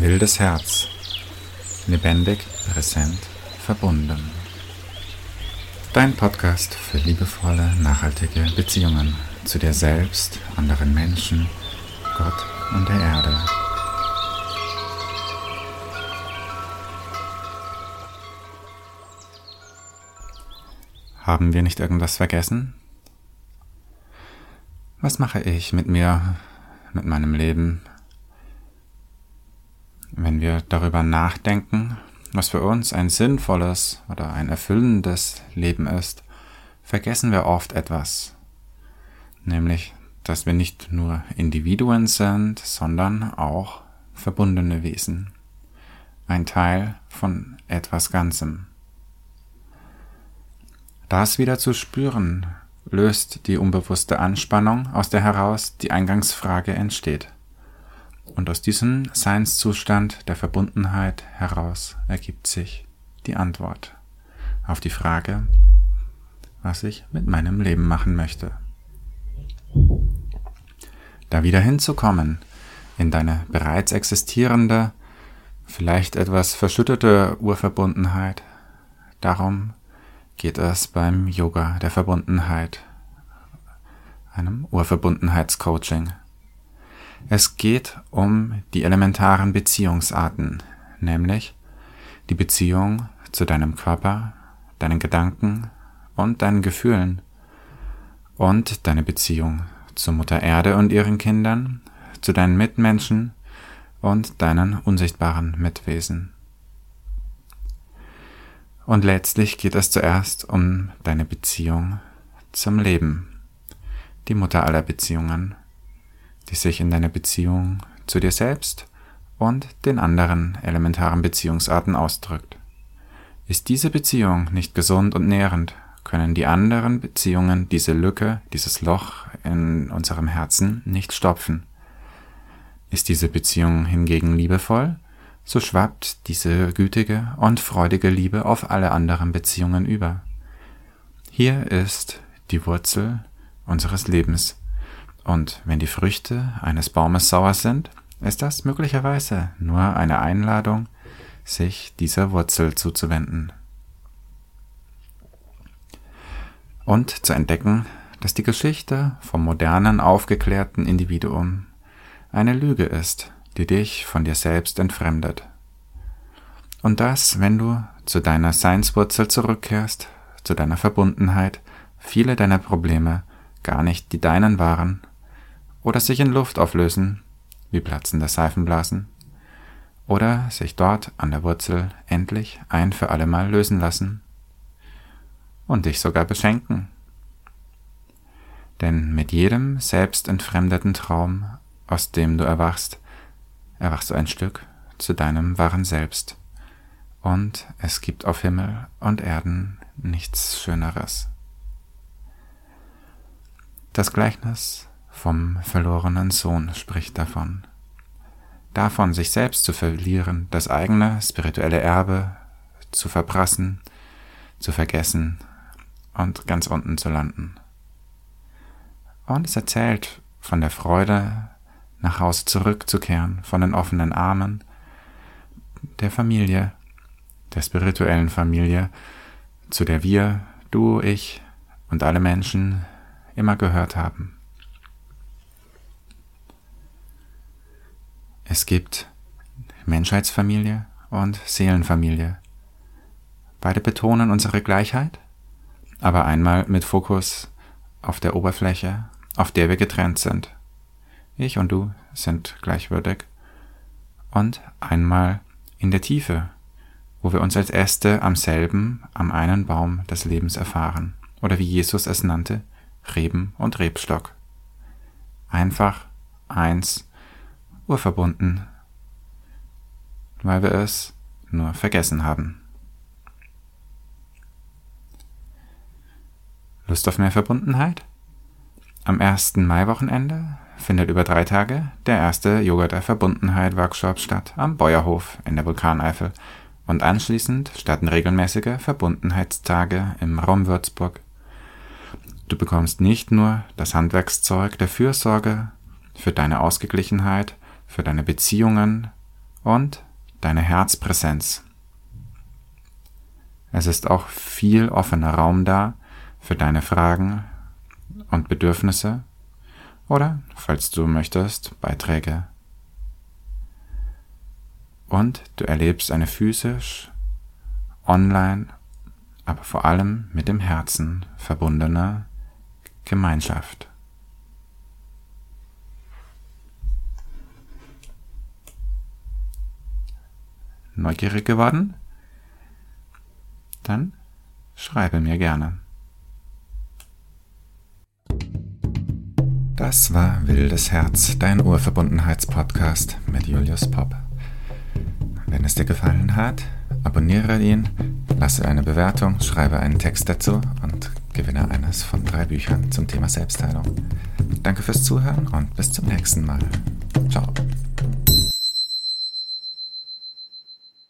Wildes Herz. Lebendig, präsent, verbunden. Dein Podcast für liebevolle, nachhaltige Beziehungen zu dir selbst, anderen Menschen, Gott und der Erde. Haben wir nicht irgendwas vergessen? Was mache ich mit mir, mit meinem Leben, wenn wir darüber nachdenken, was für uns ein sinnvolles oder ein erfüllendes Leben ist, vergessen wir oft etwas, nämlich, dass wir nicht nur Individuen sind, sondern auch verbundene Wesen, ein Teil von etwas Ganzem. Das wieder zu spüren, löst die unbewusste Anspannung, aus der heraus die Eingangsfrage entsteht. Und aus diesem Seinszustand der Verbundenheit heraus ergibt sich die Antwort auf die Frage, was ich mit meinem Leben machen möchte. Da wieder hinzukommen in deine bereits existierende, vielleicht etwas verschüttete Urverbundenheit, darum geht es beim Yoga der Verbundenheit, einem Urverbundenheitscoaching. Es geht um die elementaren Beziehungsarten, nämlich die Beziehung zu deinem Körper, deinen Gedanken und deinen Gefühlen und deine Beziehung zur Mutter Erde und ihren Kindern, zu deinen Mitmenschen und deinen unsichtbaren Mitwesen. Und letztlich geht es zuerst um deine Beziehung zum Leben, die Mutter aller Beziehungen, die sich in deiner Beziehung zu dir selbst und den anderen elementaren Beziehungsarten ausdrückt. Ist diese Beziehung nicht gesund und nährend, können die anderen Beziehungen diese Lücke, dieses Loch in unserem Herzen nicht stopfen. Ist diese Beziehung hingegen liebevoll, so schwappt diese gütige und freudige Liebe auf alle anderen Beziehungen über. Hier ist die Wurzel unseres Lebens. Und wenn die Früchte eines Baumes sauer sind, ist das möglicherweise nur eine Einladung, sich dieser Wurzel zuzuwenden. Und zu entdecken, dass die Geschichte vom modernen, aufgeklärten Individuum eine Lüge ist, die dich von dir selbst entfremdet. Und dass, wenn du zu deiner Seinswurzel zurückkehrst, zu deiner Verbundenheit, viele deiner Probleme gar nicht die deinen waren oder sich in Luft auflösen, wie platzende Seifenblasen, oder sich dort an der Wurzel endlich ein für allemal lösen lassen und dich sogar beschenken. Denn mit jedem selbstentfremdeten Traum, aus dem du erwachst, erwachst du ein Stück zu deinem wahren Selbst. Und es gibt auf Himmel und Erden nichts Schöneres. Das Gleichnis vom verlorenen Sohn spricht davon. Davon, sich selbst zu verlieren, das eigene spirituelle Erbe zu verprassen, zu vergessen und ganz unten zu landen. Und es erzählt von der Freude, nach Hause zurückzukehren, von den offenen Armen der Familie, der spirituellen Familie, zu der wir, du, ich und alle Menschen immer gehört haben. Es gibt Menschheitsfamilie und Seelenfamilie. Beide betonen unsere Gleichheit, aber einmal mit Fokus auf der Oberfläche, auf der wir getrennt sind. Ich und du sind gleichwürdig. Und einmal in der Tiefe, wo wir uns als Äste am selben, am einen Baum des Lebens erfahren, oder wie Jesus es nannte, Reben und Rebstock. Einfach eins urverbunden, weil wir es nur vergessen haben. Lust auf mehr Verbundenheit? Am 1. Mai-Wochenende findet über drei Tage der erste Yoga der Verbundenheit Workshop statt am Bäuerhof in der Vulkaneifel und anschließend starten regelmäßige Verbundenheitstage im Raum Würzburg. Du bekommst nicht nur das Handwerkszeug der Fürsorge für deine Ausgeglichenheit, für deine Beziehungen und deine Herzpräsenz. Es ist auch viel offener Raum da für deine Fragen und Bedürfnisse oder, falls du möchtest, Beiträge. Und du erlebst eine physisch, online, aber vor allem mit dem Herzen verbundene Gemeinschaft. Neugierig geworden? Dann schreibe mir gerne. Das war Wildes Herz, dein Urverbundenheitspodcast mit Julius Popp. Wenn es dir gefallen hat, abonniere ihn, lasse eine Bewertung, schreibe einen Text dazu und gewinne eines von drei Büchern zum Thema Selbstheilung. Danke fürs Zuhören und bis zum nächsten Mal. Ciao.